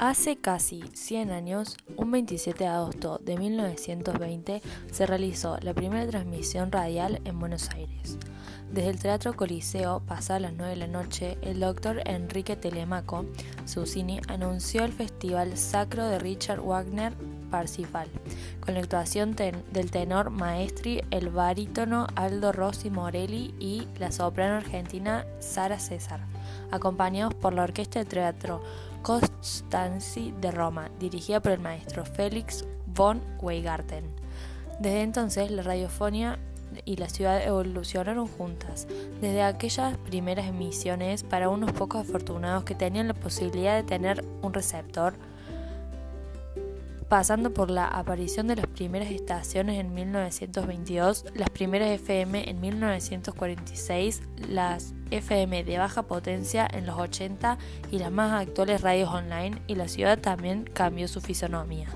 Hace casi 100 años, un 27 de agosto de 1920, se realizó la primera transmisión radial en Buenos Aires. Desde el Teatro Coliseo, pasadas las 9 de la noche, el doctor Enrique Telemaco, Susini, anunció el Festival Sacro de Richard Wagner Parsifal, con la actuación del tenor maestri, el barítono Aldo Rossi Morelli y la soprano argentina Sara César, acompañados por la Orquesta de Teatro Costanzi de Roma, dirigida por el maestro Félix von Weingarten. Desde entonces, la radiofonía y la ciudad evolucionaron juntas, desde aquellas primeras emisiones para unos pocos afortunados que tenían la posibilidad de tener un receptor, pasando por la aparición de las primeras estaciones en 1922, las primeras FM en 1946, las FM de baja potencia en los 80 y las más actuales radios online, y la ciudad también cambió su fisonomía.